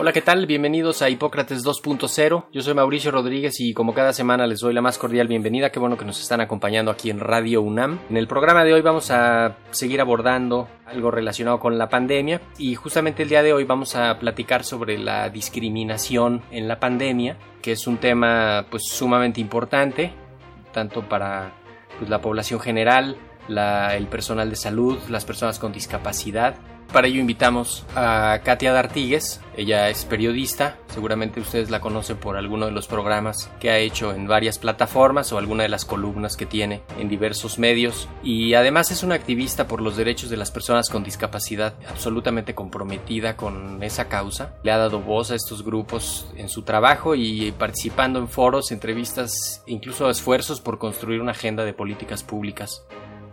Hola, ¿qué tal? Bienvenidos a Hipócrates 2.0. Yo soy Mauricio Rodríguez y como cada semana les doy la más cordial bienvenida. Qué bueno que nos están acompañando aquí en Radio UNAM. En el programa de hoy vamos a seguir abordando algo relacionado con la pandemia y justamente el día de hoy vamos a platicar sobre la discriminación en la pandemia, que es un tema pues sumamente importante tanto para pues, la población general, el personal de salud, las personas con discapacidad para ello invitamos a Katia D'Artigues, ella es periodista, seguramente ustedes la conocen por alguno de los programas que ha hecho en varias plataformas o alguna de las columnas que tiene en diversos medios. Y además es una activista por los derechos de las personas con discapacidad absolutamente comprometida con esa causa. Le ha dado voz a estos grupos en su trabajo y participando en foros, entrevistas, incluso esfuerzos por construir una agenda de políticas públicas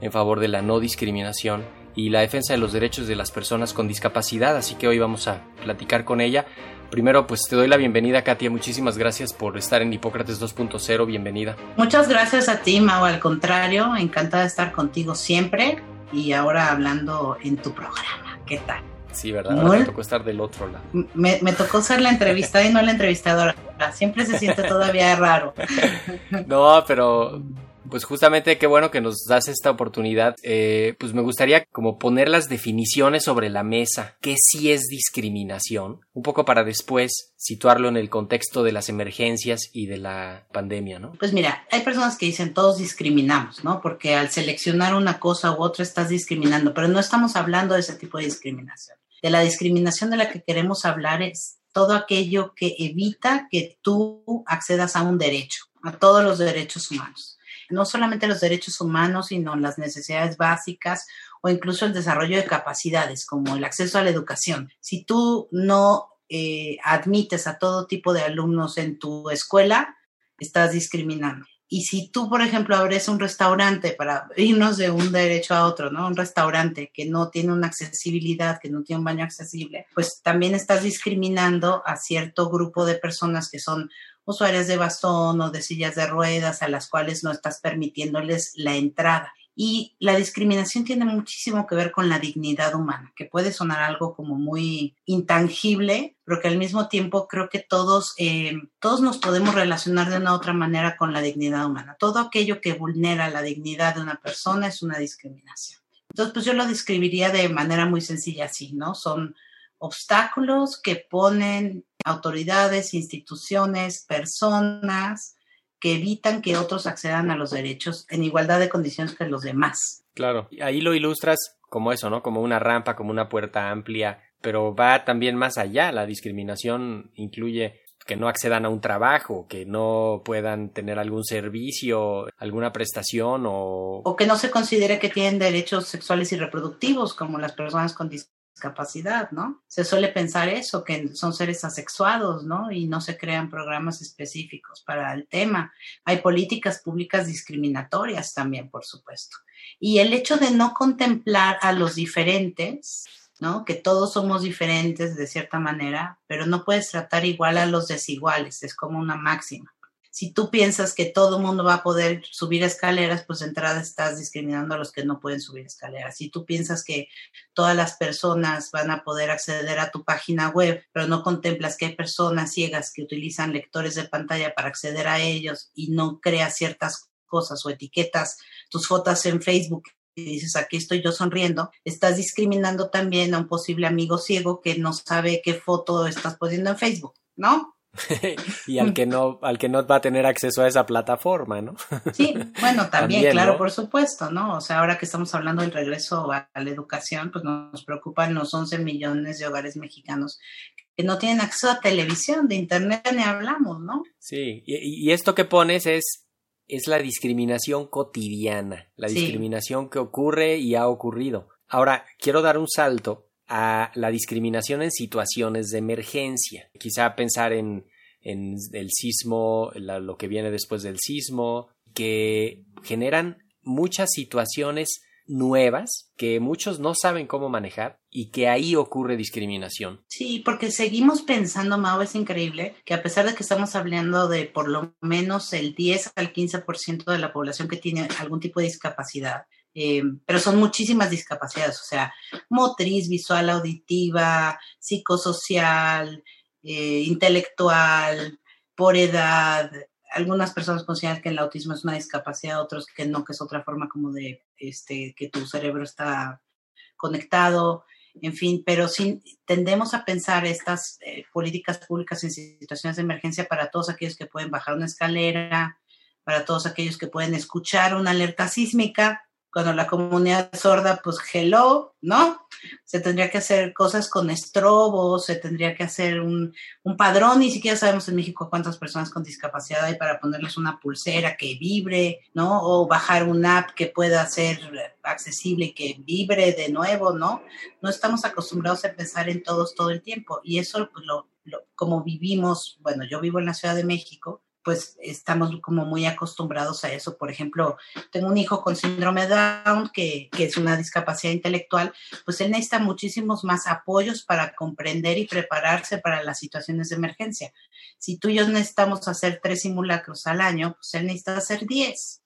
en favor de la no discriminación y la defensa de los derechos de las personas con discapacidad, así que hoy vamos a platicar con ella. Primero, pues te doy la bienvenida, Katia. Muchísimas gracias por estar en Hipócrates 2.0. Bienvenida. Muchas gracias a ti, Mau. Al contrario, encantada de estar contigo siempre y ahora hablando en tu programa. ¿Qué tal? Sí, ¿verdad? me tocó estar del otro lado. Me, me tocó ser la entrevistada y no la entrevistadora. Siempre se siente todavía raro. no, pero pues justamente qué bueno que nos das esta oportunidad. Eh, pues me gustaría como poner las definiciones sobre la mesa. ¿Qué sí es discriminación? Un poco para después situarlo en el contexto de las emergencias y de la pandemia, ¿no? Pues mira, hay personas que dicen todos discriminamos, ¿no? Porque al seleccionar una cosa u otra estás discriminando, pero no estamos hablando de ese tipo de discriminación. De la discriminación de la que queremos hablar es todo aquello que evita que tú accedas a un derecho, a todos los derechos humanos no solamente los derechos humanos, sino las necesidades básicas o incluso el desarrollo de capacidades, como el acceso a la educación. Si tú no eh, admites a todo tipo de alumnos en tu escuela, estás discriminando. Y si tú, por ejemplo, abres un restaurante para irnos de un derecho a otro, ¿no? Un restaurante que no tiene una accesibilidad, que no tiene un baño accesible, pues también estás discriminando a cierto grupo de personas que son usuarias de bastón o de sillas de ruedas a las cuales no estás permitiéndoles la entrada. Y la discriminación tiene muchísimo que ver con la dignidad humana, que puede sonar algo como muy intangible, pero que al mismo tiempo creo que todos, eh, todos nos podemos relacionar de una u otra manera con la dignidad humana. Todo aquello que vulnera la dignidad de una persona es una discriminación. Entonces, pues yo lo describiría de manera muy sencilla así, ¿no? Son obstáculos que ponen autoridades, instituciones, personas que evitan que otros accedan a los derechos en igualdad de condiciones que los demás. Claro, ahí lo ilustras como eso, ¿no? Como una rampa, como una puerta amplia, pero va también más allá. La discriminación incluye que no accedan a un trabajo, que no puedan tener algún servicio, alguna prestación o... O que no se considere que tienen derechos sexuales y reproductivos como las personas con discapacidad capacidad, ¿no? Se suele pensar eso, que son seres asexuados, ¿no? Y no se crean programas específicos para el tema. Hay políticas públicas discriminatorias también, por supuesto. Y el hecho de no contemplar a los diferentes, ¿no? Que todos somos diferentes de cierta manera, pero no puedes tratar igual a los desiguales, es como una máxima si tú piensas que todo el mundo va a poder subir escaleras, pues de entrada estás discriminando a los que no pueden subir escaleras. Si tú piensas que todas las personas van a poder acceder a tu página web, pero no contemplas que hay personas ciegas que utilizan lectores de pantalla para acceder a ellos y no creas ciertas cosas o etiquetas tus fotos en Facebook y dices, aquí estoy yo sonriendo, estás discriminando también a un posible amigo ciego que no sabe qué foto estás poniendo en Facebook, ¿no? y al que no, al que no va a tener acceso a esa plataforma, ¿no? Sí, bueno, también, También, claro, ¿no? por supuesto, ¿no? O sea, ahora que estamos hablando del regreso a, la educación, pues nos preocupan los 11 millones de hogares mexicanos que no tienen acceso a televisión, de internet ni hablamos, ¿no? Sí, y, y esto que pones es, es la discriminación cotidiana, la Sí. discriminación que ocurre y ha ocurrido. Ahora, quiero dar un salto a la discriminación en situaciones de emergencia. Quizá pensar en, el sismo, la- lo que viene después del sismo, que generan muchas situaciones nuevas que muchos no saben cómo manejar y que ahí ocurre discriminación. Sí, porque seguimos pensando, Mau, es increíble que a pesar de que estamos hablando de por lo menos el 10 al 15% de la población que tiene algún tipo de discapacidad, eh, pero son muchísimas discapacidades, o sea, motriz, visual, auditiva, psicosocial, eh, intelectual, por edad. Algunas personas consideran que el autismo es una discapacidad, otros que no, que es otra forma como de este, que tu cerebro está conectado, en fin, pero sí tendemos a pensar estas eh, políticas públicas en situaciones de emergencia para todos aquellos que pueden bajar una escalera, para todos aquellos que pueden escuchar una alerta sísmica, cuando la comunidad sorda, pues hello, ¿no? Se tendría que hacer cosas con estrobos, se tendría que hacer un, un padrón, ni siquiera sabemos en México cuántas personas con discapacidad hay para ponerles una pulsera que vibre, ¿no? O bajar una app que pueda ser accesible y que vibre de nuevo, ¿no? No estamos acostumbrados a pensar en todos todo el tiempo y eso, pues, lo, lo, como vivimos, bueno, yo vivo en la Ciudad de México, pues estamos como muy acostumbrados a eso. Por ejemplo, tengo un hijo con síndrome Down, que, que, es una discapacidad intelectual, pues él necesita muchísimos más apoyos para comprender y prepararse para las situaciones de emergencia. Si tú y yo necesitamos hacer tres simulacros al año, pues él necesita hacer diez.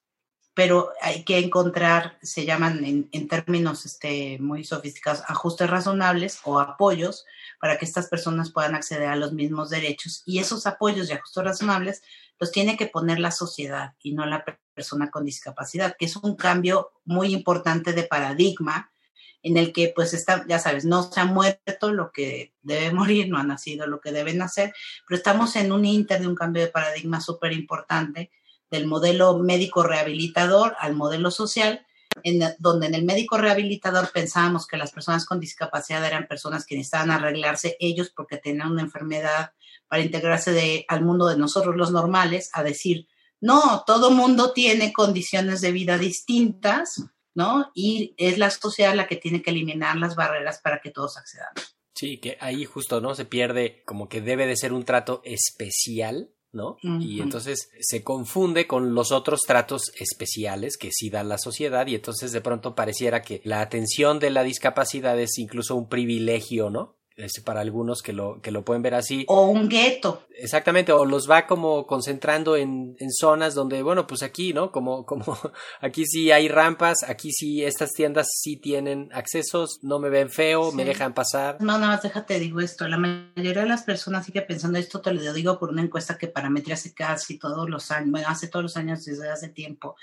Pero hay que encontrar, se llaman en, términos este, muy sofisticados, ajustes razonables o apoyos para que estas personas puedan acceder a los mismos derechos. Y esos apoyos y ajustes razonables los tiene que poner la sociedad y no la persona con discapacidad, que es un cambio muy importante de paradigma en el que pues está, ya sabes, no se ha muerto lo que debe morir, no ha nacido lo que debe nacer, pero estamos en un inter de un cambio de paradigma súper importante del modelo médico rehabilitador al modelo social, en, donde en el médico rehabilitador pensábamos que las personas con discapacidad eran personas que necesitaban arreglarse ellos porque tenían una enfermedad para integrarse de, al mundo de nosotros los normales, a decir, no, todo mundo tiene condiciones de vida distintas, ¿no? Y es la sociedad la que tiene que eliminar las barreras para que todos accedan. Sí, que ahí justo, ¿no? Se pierde como que debe de ser un trato especial ¿no? Uh -huh. Y entonces se confunde con los otros tratos especiales que sí da la sociedad y entonces de pronto pareciera que la atención de la discapacidad es incluso un privilegio, ¿no? Es para algunos que lo, que lo pueden ver así. O un gueto. Exactamente, o los va como concentrando en, en, zonas donde, bueno, pues aquí, ¿no? Como, como aquí sí hay rampas, aquí sí estas tiendas sí tienen accesos, no me ven feo, sí. me dejan pasar. No, nada más déjate, digo esto, la mayoría de las personas sigue pensando esto, te lo digo por una encuesta que Parametría hace casi todos los años, bueno, hace todos los años desde hace tiempo,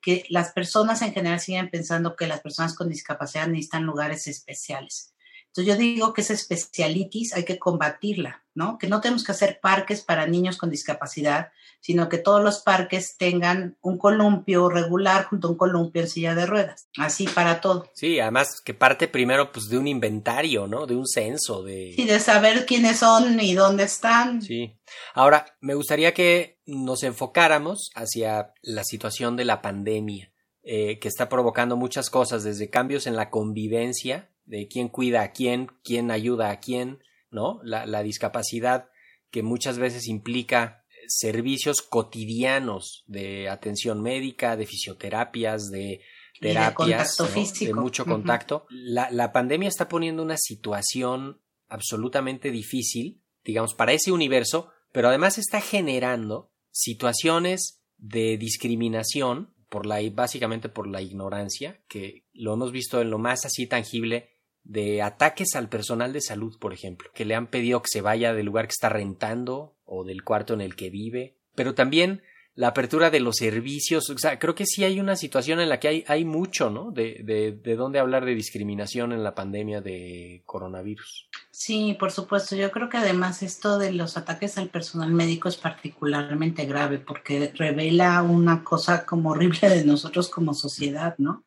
que las personas en general siguen pensando que las personas con discapacidad necesitan lugares especiales. Entonces yo digo que esa especialitis hay que combatirla, ¿no? Que no tenemos que hacer parques para niños con discapacidad, sino que todos los parques tengan un columpio regular junto a un columpio en silla de ruedas, así para todo. Sí, además que parte primero pues de un inventario, ¿no? De un censo, de... Sí, de saber quiénes son y dónde están. Sí. Ahora, me gustaría que nos enfocáramos hacia la situación de la pandemia, eh, que está provocando muchas cosas, desde cambios en la convivencia, de quién cuida a quién, quién ayuda a quién, ¿no? La, la discapacidad que muchas veces implica servicios cotidianos de atención médica, de fisioterapias, de terapias, de, ¿no? de mucho contacto. Uh -huh. la, la pandemia está poniendo una situación absolutamente difícil, digamos, para ese universo, pero además está generando situaciones de discriminación por la básicamente por la ignorancia, que lo hemos visto en lo más así tangible de ataques al personal de salud, por ejemplo, que le han pedido que se vaya del lugar que está rentando o del cuarto en el que vive, pero también la apertura de los servicios. O sea, creo que sí hay una situación en la que hay, hay mucho, ¿no? De, de, de dónde hablar de discriminación en la pandemia de coronavirus. Sí, por supuesto. Yo creo que además esto de los ataques al personal médico es particularmente grave porque revela una cosa como horrible de nosotros como sociedad, ¿no?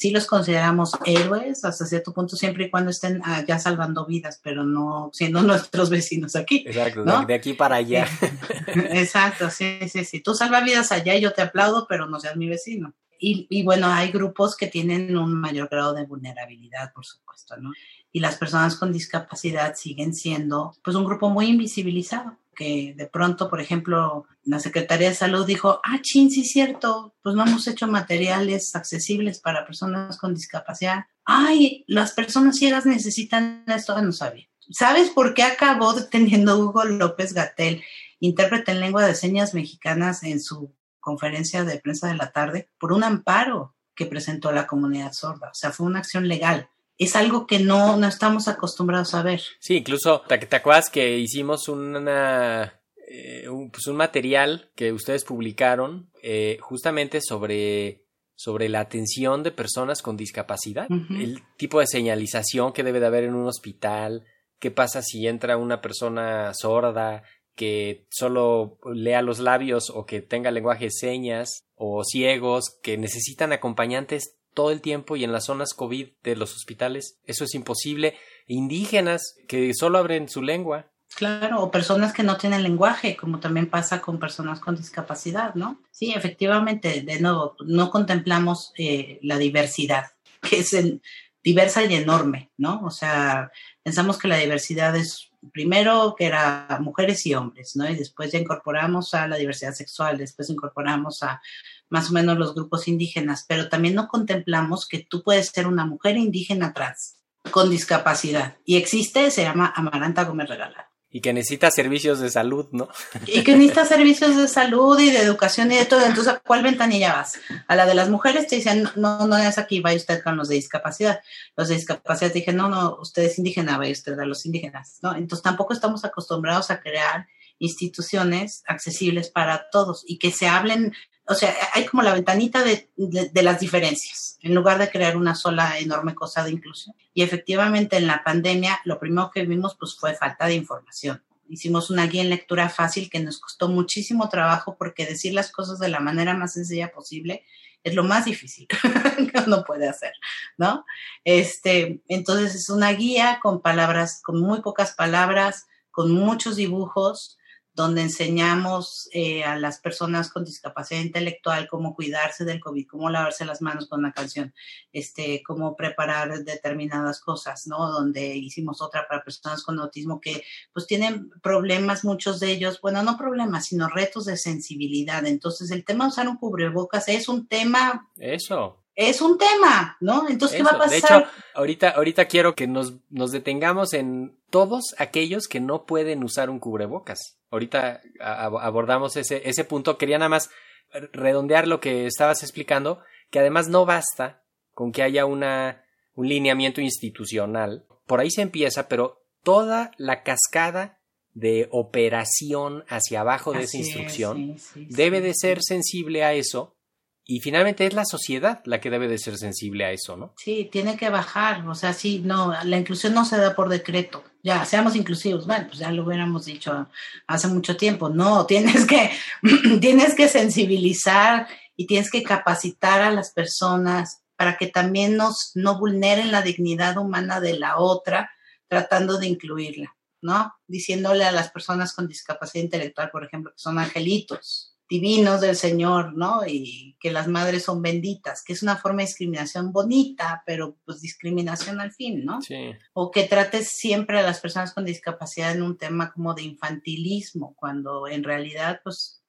Sí los consideramos héroes hasta cierto punto, siempre y cuando estén allá salvando vidas, pero no siendo nuestros vecinos aquí. Exacto, ¿no? de aquí para allá. Exacto, sí, sí, sí. Tú salvas vidas allá y yo te aplaudo, pero no seas mi vecino. Y, y, bueno, hay grupos que tienen un mayor grado de vulnerabilidad, por supuesto, ¿no? Y las personas con discapacidad siguen siendo, pues, un grupo muy invisibilizado que de pronto, por ejemplo, la Secretaría de Salud dijo, ah, chin, sí es cierto, pues no hemos hecho materiales accesibles para personas con discapacidad. Ay, las personas ciegas necesitan esto, no sabía. ¿Sabes por qué acabó deteniendo Hugo López Gatel, intérprete en lengua de señas mexicanas, en su conferencia de prensa de la tarde? Por un amparo que presentó la comunidad sorda. O sea, fue una acción legal es algo que no, no estamos acostumbrados a ver. Sí, incluso, ¿te, te acuerdas que hicimos una, eh, un, pues un material que ustedes publicaron eh, justamente sobre, sobre la atención de personas con discapacidad? Uh -huh. El tipo de señalización que debe de haber en un hospital, qué pasa si entra una persona sorda, que solo lea los labios o que tenga lenguaje de señas o ciegos que necesitan acompañantes todo el tiempo y en las zonas COVID de los hospitales. Eso es imposible. Indígenas que solo abren su lengua. Claro, o personas que no tienen lenguaje, como también pasa con personas con discapacidad, ¿no? Sí, efectivamente, de nuevo, no contemplamos eh, la diversidad, que es diversa y enorme, ¿no? O sea, pensamos que la diversidad es primero que era mujeres y hombres, ¿no? Y después ya incorporamos a la diversidad sexual, después incorporamos a más o menos los grupos indígenas, pero también no contemplamos que tú puedes ser una mujer indígena trans con discapacidad y existe, se llama Amaranta Gómez Regalada. Y que necesita servicios de salud, ¿no? Y que necesita servicios de salud y de educación y de todo. Entonces, ¿a cuál ventanilla vas? A la de las mujeres te dicen, no, no es aquí, vaya usted con los de discapacidad. Los de discapacidad te dicen, no, no, usted es indígena, vaya usted a los indígenas, ¿no? Entonces, tampoco estamos acostumbrados a crear instituciones accesibles para todos y que se hablen o sea, hay como la ventanita de, de, las diferencias, en lugar de crear una sola enorme cosa de inclusión. Y efectivamente en la pandemia lo primero que vimos pues fue falta de información. Hicimos una guía en lectura fácil que nos costó muchísimo trabajo porque decir las cosas de la manera más sencilla posible es lo más difícil que uno puede hacer, ¿no? Este, entonces es una guía con palabras, con muy pocas palabras, con muchos dibujos, donde enseñamos eh, a las personas con discapacidad intelectual cómo cuidarse del COVID, cómo lavarse las manos con una canción, este, cómo preparar determinadas cosas, ¿no? Donde hicimos otra para personas con autismo que pues tienen problemas, muchos de ellos, bueno, no problemas, sino retos de sensibilidad. Entonces, el tema de usar un cubrebocas es un tema... Eso es un tema, ¿no? Entonces, ¿qué va a pasar? De hecho, ahorita, ahorita quiero que nos, nos detengamos en todos aquellos que no pueden usar un cubrebocas. Ahorita abordamos ese, ese punto. Quería nada más redondear lo que estabas explicando, que además no basta con que haya una, un lineamiento institucional. Por ahí se empieza, pero toda la cascada de operación hacia abajo de Así esa instrucción es, sí, sí, debe sí, de ser sensible a eso y finalmente es la sociedad la que debe de ser sensible a eso, ¿no? Sí, tiene que bajar, o sea, sí, no, la inclusión no se da por decreto. Ya, seamos inclusivos, bueno, pues ya lo hubiéramos dicho hace mucho tiempo. No, tienes que, tienes que sensibilizar y tienes que capacitar a las personas para que también nos, no vulneren la dignidad humana de la otra, tratando de incluirla, ¿no? Diciéndole a las personas con discapacidad intelectual, por ejemplo, que son angelitos, divinos del Señor, ¿no? Y que las madres son benditas, que es una forma de discriminación bonita, pero pues discriminación al fin, ¿no? Sí. O que trates siempre a las personas con discapacidad en un tema como de infantilismo, cuando en realidad pues,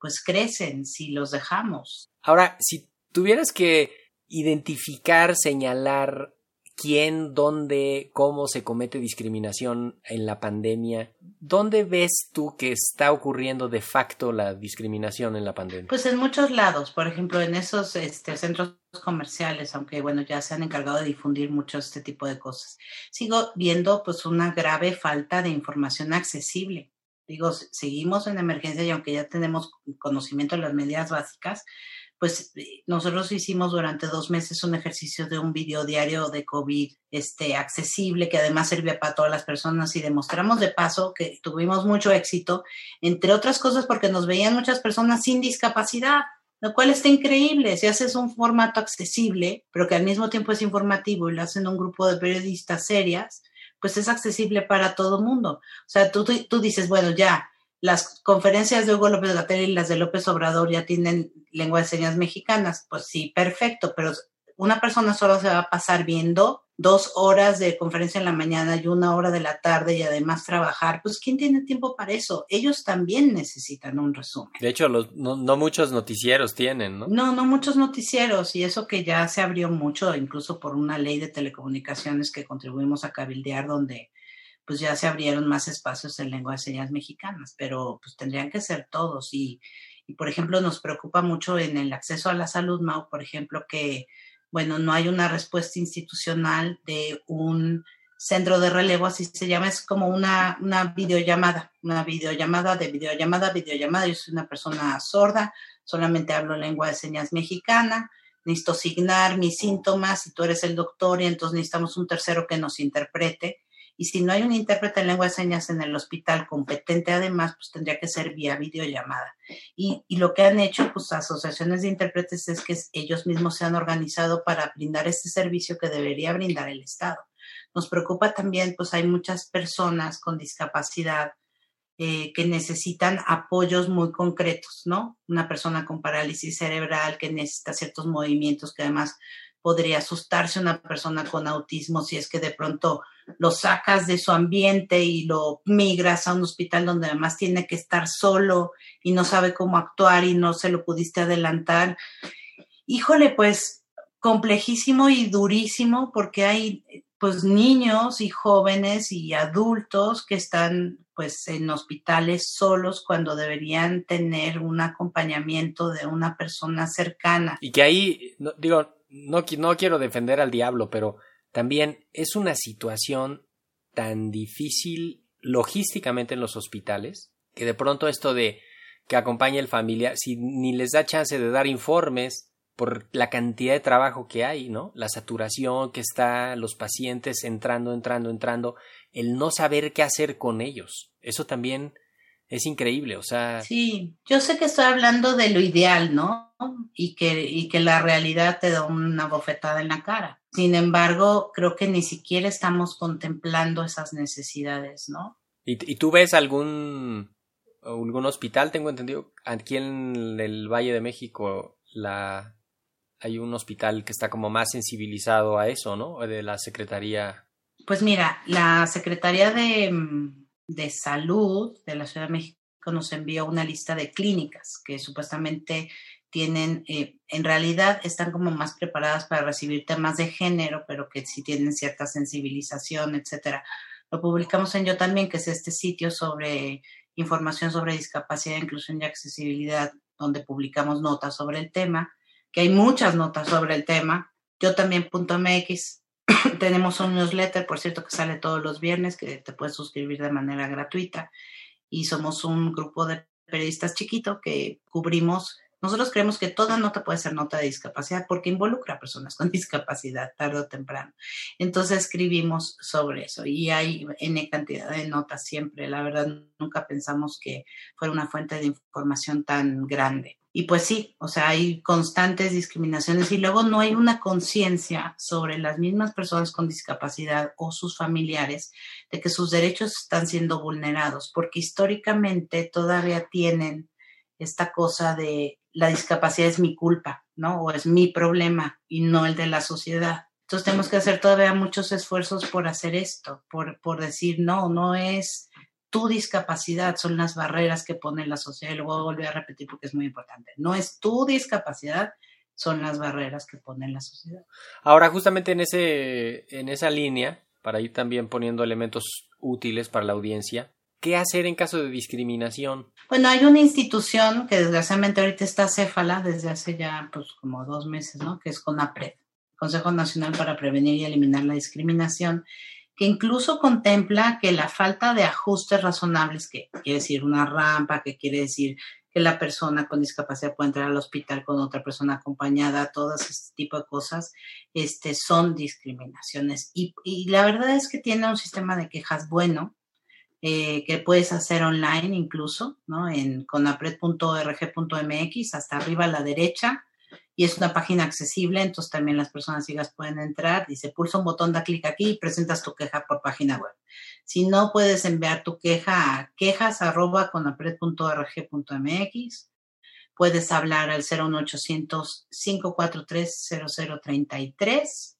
pues crecen si los dejamos. Ahora, si tuvieras que identificar, señalar quién, dónde, cómo se comete discriminación en la pandemia. ¿Dónde ves tú que está ocurriendo de facto la discriminación en la pandemia? Pues en muchos lados, por ejemplo, en esos este, centros comerciales, aunque bueno, ya se han encargado de difundir mucho este tipo de cosas. Sigo viendo pues una grave falta de información accesible. Digo, seguimos en emergencia y aunque ya tenemos conocimiento de las medidas básicas, pues eh, nosotros hicimos durante dos meses un ejercicio de un video diario de COVID este, accesible, que además servía para todas las personas y demostramos de paso que tuvimos mucho éxito, entre otras cosas porque nos veían muchas personas sin discapacidad, lo cual está increíble. Si haces un formato accesible, pero que al mismo tiempo es informativo y lo hacen un grupo de periodistas serias, pues es accesible para todo mundo. O sea, tú, tú dices, bueno, ya, las conferencias de Hugo López Gatell y las de López Obrador ya tienen lengua de señas mexicanas. Pues sí, perfecto, pero una persona solo se va a pasar viendo dos horas de conferencia en la mañana y una hora de la tarde y además trabajar, pues ¿quién tiene tiempo para eso? Ellos también necesitan un resumen. De hecho, los, no, no, muchos noticieros tienen, ¿no? No, no muchos noticieros y eso que ya se abrió mucho, incluso por una ley de telecomunicaciones que contribuimos a cabildear donde pues ya se abrieron más espacios en lengua de señas mexicanas, pero pues tendrían que ser todos. Y, y por ejemplo, nos preocupa mucho en el acceso a la salud, Mau, por ejemplo, que, bueno, no hay una respuesta institucional de un centro de relevo, así se llama, es como una, una videollamada, una videollamada de videollamada, videollamada. Yo soy una persona sorda, solamente hablo lengua de señas mexicana, necesito signar mis síntomas, y tú eres el doctor y entonces necesitamos un tercero que nos interprete y si no hay un intérprete en lengua de señas en el hospital competente, además, pues tendría que ser vía videollamada. Y, y lo que han hecho, pues, asociaciones de intérpretes es que ellos mismos se han organizado para brindar este servicio que debería brindar el Estado. Nos preocupa también, pues, hay muchas personas con discapacidad eh, que necesitan apoyos muy concretos, ¿no? Una persona con parálisis cerebral que necesita ciertos movimientos que además podría asustarse una persona con autismo si es que de pronto lo sacas de su ambiente y lo migras a un hospital donde además tiene que estar solo y no sabe cómo actuar y no se lo pudiste adelantar. Híjole, pues complejísimo y durísimo porque hay pues niños y jóvenes y adultos que están pues en hospitales solos cuando deberían tener un acompañamiento de una persona cercana. Y que ahí, digo, no, no quiero defender al diablo, pero también es una situación tan difícil logísticamente en los hospitales que de pronto esto de que acompañe el familiar, si ni les da chance de dar informes por la cantidad de trabajo que hay, ¿no? La saturación que está, los pacientes entrando, entrando, entrando, el no saber qué hacer con ellos. Eso también es increíble, o sea. Sí, yo sé que estoy hablando de lo ideal, ¿no? Y que, y que la realidad te da una bofetada en la cara. Sin embargo, creo que ni siquiera estamos contemplando esas necesidades, ¿no? ¿Y, y tú ves algún, algún hospital? Tengo entendido, aquí en el Valle de México, la, hay un hospital que está como más sensibilizado a eso, ¿no? De la Secretaría. Pues mira, la Secretaría de mm, de Salud de la Ciudad de México nos envió una lista de clínicas que supuestamente tienen, eh, en realidad están como más preparadas para recibir temas de género, pero que sí tienen cierta sensibilización, etcétera. Lo publicamos en Yo también, que es este sitio sobre información sobre discapacidad, inclusión y accesibilidad, donde publicamos notas sobre el tema, que hay muchas notas sobre el tema. Yo también .mx Tenemos un newsletter, por cierto, que sale todos los viernes, que te puedes suscribir de manera gratuita. Y somos un grupo de periodistas chiquito que cubrimos. Nosotros creemos que toda nota puede ser nota de discapacidad porque involucra a personas con discapacidad tarde o temprano. Entonces escribimos sobre eso y hay N cantidad de notas siempre. La verdad, nunca pensamos que fuera una fuente de información tan grande. Y pues sí, o sea, hay constantes discriminaciones y luego no hay una conciencia sobre las mismas personas con discapacidad o sus familiares de que sus derechos están siendo vulnerados, porque históricamente todavía tienen esta cosa de la discapacidad es mi culpa, ¿no? O es mi problema y no el de la sociedad. Entonces tenemos que hacer todavía muchos esfuerzos por hacer esto, por, por decir, no, no es tu discapacidad, son las barreras que pone la sociedad. Y luego voy a volver a repetir porque es muy importante. No es tu discapacidad, son las barreras que pone la sociedad. Ahora, justamente en, ese, en esa línea, para ir también poniendo elementos útiles para la audiencia, ¿qué hacer en caso de discriminación? Bueno, hay una institución que desgraciadamente ahorita está céfala desde hace ya pues como dos meses, ¿no? Que es CONAPRED, Consejo Nacional para Prevenir y Eliminar la Discriminación, que incluso contempla que la falta de ajustes razonables, que quiere decir una rampa, que quiere decir que la persona con discapacidad puede entrar al hospital con otra persona acompañada, todas este tipo de cosas, este, son discriminaciones. Y, la verdad es que tiene un sistema de quejas bueno, eh, que puedes hacer online incluso, ¿no? En conapred.org.mx, hasta arriba a la derecha, y es una página accesible, entonces también las personas ciegas pueden entrar, dice pulsa un botón, da clic aquí y presentas tu queja por página web. Si no, puedes enviar tu queja a quejas.conapred.org.mx, puedes hablar al 01800 543 0033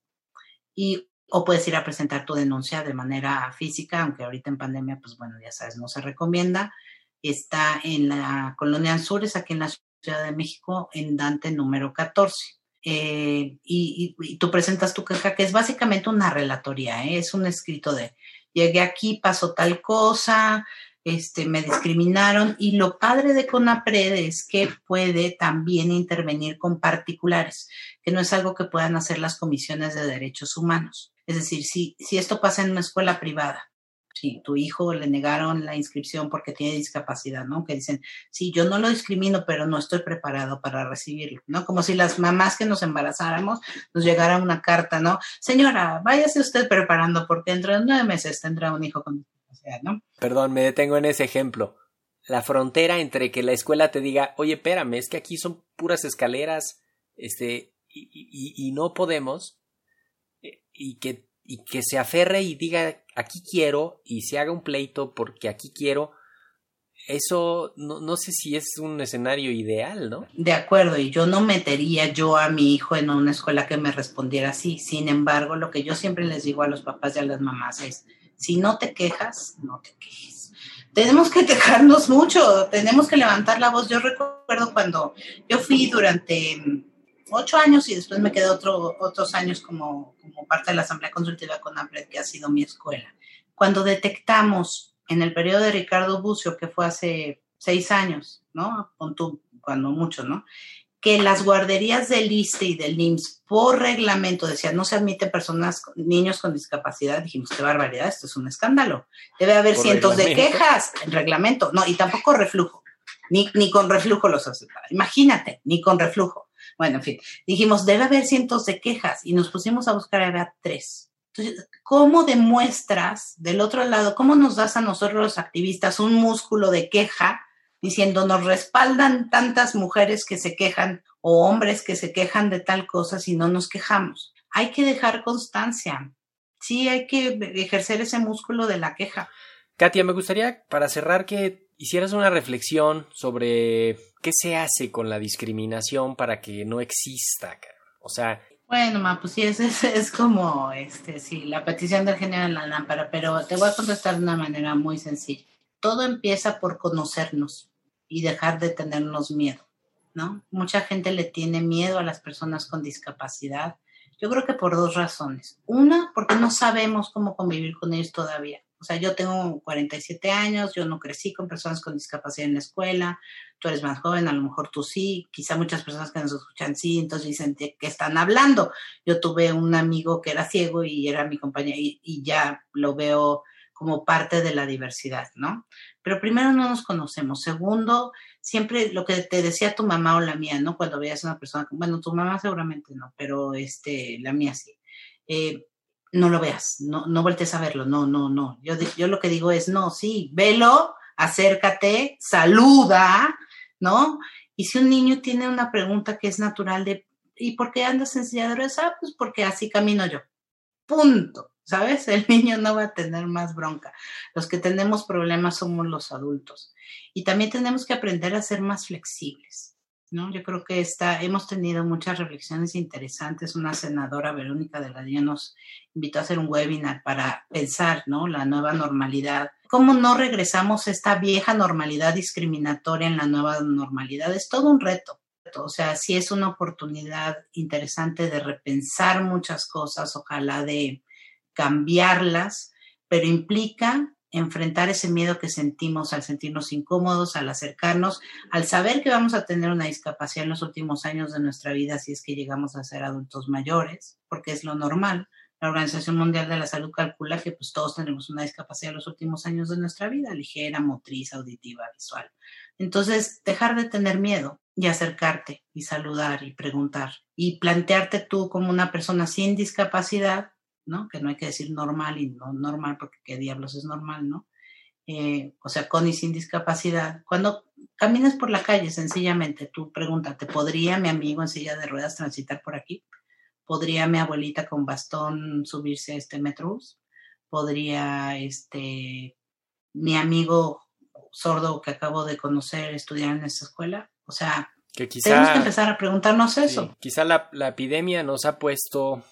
y o puedes ir a presentar tu denuncia de manera física, aunque ahorita en pandemia, pues bueno, ya sabes, no se recomienda. Está en la colonia Anzures, aquí en la Ciudad de México, en Dante número 14. Eh, y, tú presentas tu queja, que es básicamente una relatoría, ¿eh? es un escrito de, llegué aquí, pasó tal cosa, este, me discriminaron y lo padre de CONAPRED es que puede también intervenir con particulares, que no es algo que puedan hacer las comisiones de derechos humanos. Es decir, si, si esto pasa en una escuela privada, si tu hijo le negaron la inscripción porque tiene discapacidad, ¿no? Que dicen, sí, yo no lo discrimino, pero no estoy preparado para recibirlo, ¿no? Como si las mamás que nos embarazáramos nos llegara una carta, ¿no? Señora, váyase usted preparando porque dentro de nueve meses tendrá un hijo con discapacidad, ¿no? Perdón, me detengo en ese ejemplo. La frontera entre que la escuela te diga, oye, espérame, es que aquí son puras escaleras, este, y, y, y no podemos, y que, y que se aferre y diga aquí quiero y se haga un pleito porque aquí quiero, eso no, no, sé si es un escenario ideal, ¿no? De acuerdo, y yo no metería yo a mi hijo en una escuela que me respondiera así. Sin embargo, lo que yo siempre les digo a los papás y a las mamás es, si no te quejas, no te quejes. Tenemos que quejarnos mucho, tenemos que levantar la voz. Yo recuerdo cuando yo fui durante ocho años y después me quedé otro, otros años como, como parte de la Asamblea Consultiva con AMPRED, que ha sido mi escuela. Cuando detectamos en el periodo de Ricardo Bucio, que fue hace seis años, ¿no? cuando mucho, ¿no? Que las guarderías del ISTE y del IMSS por reglamento decían no se admiten personas, niños con discapacidad, dijimos, qué barbaridad, esto es un escándalo. Debe haber cientos reglamento. de quejas en reglamento, no, y tampoco reflujo, ni, ni con reflujo los aceptaba. Imagínate, ni con reflujo. Bueno, en fin, dijimos, debe haber cientos de quejas y nos pusimos a buscar, había tres. Entonces, ¿cómo demuestras del otro lado, cómo nos das a nosotros los activistas un músculo de queja diciendo, nos respaldan tantas mujeres que se quejan o hombres que se quejan de tal cosa si no nos quejamos? Hay que dejar constancia. Sí, hay que ejercer ese músculo de la queja. Katia, me gustaría, para cerrar, que hicieras una reflexión sobre qué se hace con la discriminación para que no exista. O sea. Bueno, ma, pues sí, es, es, como, este, sí, la petición del género en la lámpara, pero te voy a contestar de una manera muy sencilla. Todo empieza por conocernos y dejar de tenernos miedo, ¿no? Mucha gente le tiene miedo a las personas con discapacidad. Yo creo que por dos razones. Una, porque no sabemos cómo convivir con ellos todavía. O sea, yo tengo 47 años, yo no crecí con personas con discapacidad en la escuela, tú eres más joven, a lo mejor tú sí, quizá muchas personas que nos escuchan sí, entonces dicen que están hablando. Yo tuve un amigo que era ciego y era mi compañero y, y ya lo veo como parte de la diversidad, ¿no? Pero primero no nos conocemos. Segundo, siempre lo que te decía tu mamá o la mía, ¿no? Cuando veías a una persona, bueno, tu mamá seguramente no, pero este, la mía sí. Eh, no lo veas, no, no voltees a verlo, no, no, no. Yo, yo lo que digo es, no, sí, velo, acércate, saluda, ¿no? Y si un niño tiene una pregunta que es natural de, ¿y por qué andas en silla de ruedas? Ah, pues porque así camino yo. Punto. ¿Sabes? El niño no va a tener más bronca. Los que tenemos problemas somos los adultos. Y también tenemos que aprender a ser más flexibles. ¿No? Yo creo que está, hemos tenido muchas reflexiones interesantes. Una senadora, Verónica de la Día, nos invitó a hacer un webinar para pensar, ¿no? La nueva normalidad. ¿Cómo no regresamos a esta vieja normalidad discriminatoria en la nueva normalidad? Es todo un reto. O sea, sí es una oportunidad interesante de repensar muchas cosas, ojalá de cambiarlas, pero implica enfrentar ese miedo que sentimos al sentirnos incómodos, al acercarnos, al saber que vamos a tener una discapacidad en los últimos años de nuestra vida si es que llegamos a ser adultos mayores, porque es lo normal. La Organización Mundial de la Salud calcula que pues todos tenemos una discapacidad en los últimos años de nuestra vida, ligera, motriz, auditiva, visual. Entonces, dejar de tener miedo y acercarte y saludar y preguntar y plantearte tú como una persona sin discapacidad, ¿no? Que no hay que decir normal y no normal porque qué diablos es normal, ¿no? Eh, o sea, con y sin discapacidad. Cuando caminas por la calle, sencillamente, tú pregúntate, ¿podría mi amigo en silla de ruedas transitar por aquí? ¿Podría mi abuelita con bastón subirse a este metrobús? ¿Podría este, mi amigo sordo que acabo de conocer estudiar en esta escuela? O sea, Que quizá, tenemos que empezar a preguntarnos sí, eso. quizá la, la epidemia nos ha puesto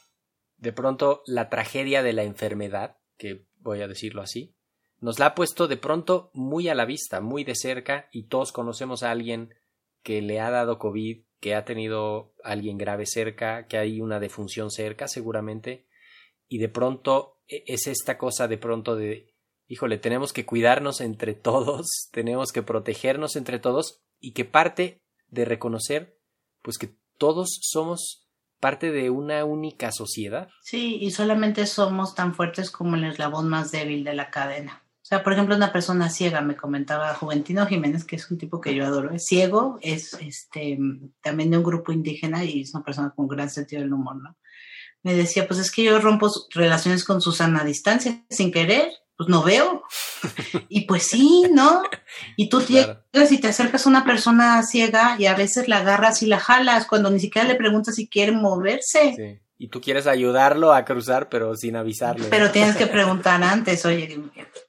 de pronto la tragedia de la enfermedad, que voy a decirlo así, nos la ha puesto de pronto muy a la vista, muy de cerca, y todos conocemos a alguien que le ha dado COVID, que ha tenido alguien grave cerca, que hay una defunción cerca seguramente, y de pronto e- es esta cosa de pronto de, híjole, tenemos que cuidarnos entre todos, tenemos que protegernos entre todos, y que parte de reconocer, pues que todos somos parte de una única sociedad. Sí, y solamente somos tan fuertes como el eslabón más débil de la cadena. O sea, por ejemplo, una persona ciega, me comentaba Juventino Jiménez, que es un tipo que yo adoro, es ciego, es este también de un grupo indígena y es una persona con gran sentido del humor, ¿no? Me decía, pues es que yo rompo relaciones con Susana a distancia, sin querer, pues no veo. Y pues sí, ¿no? Y tú Claro. llegas y te acercas a una persona ciega y a veces la agarras y la jalas cuando ni siquiera le preguntas si quiere moverse. Sí. Y tú quieres ayudarlo a cruzar, pero sin avisarle. Pero tienes que preguntar antes, oye,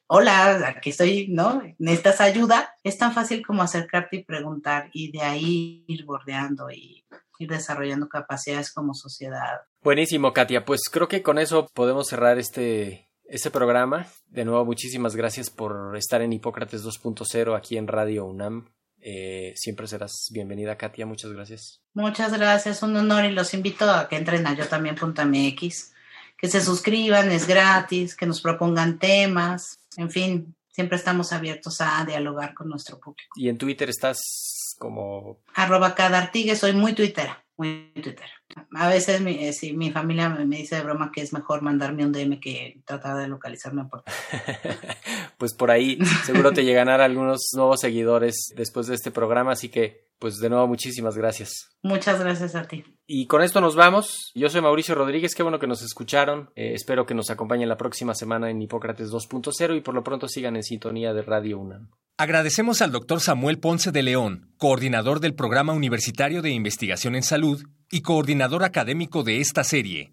hola, aquí estoy, ¿no? ¿Necesitas ayuda? Es tan fácil como acercarte y preguntar y de ahí ir bordeando y ir desarrollando capacidades como sociedad. Buenísimo, Katia. Pues creo que con eso podemos cerrar este, este programa. De nuevo, muchísimas gracias por estar en Hipócrates 2.0 aquí en Radio UNAM. Eh, siempre serás bienvenida, Katia. Muchas gracias. Muchas gracias, un honor y los invito a que entren a yo también.mx, que se suscriban, es gratis, que nos propongan temas, en fin, siempre estamos abiertos a dialogar con nuestro público. Y en Twitter estás como... arroba cada artigue, soy muy tuitera, muy tuitera. A veces mi, eh, sí, mi familia me, me dice de broma que es mejor mandarme un DM que tratar de localizarme por pues por ahí seguro te llegarán algunos nuevos seguidores después de este programa. Así que, pues de nuevo, muchísimas gracias. Muchas gracias a ti. Y con esto nos vamos. Yo soy Mauricio Rodríguez, qué bueno que nos escucharon. Eh, espero que nos acompañen la próxima semana en Hipócrates 2.0 y por lo pronto sigan en sintonía de Radio UNAM. Agradecemos al doctor Samuel Ponce de León, coordinador del Programa Universitario de Investigación en Salud y coordinador académico de esta serie.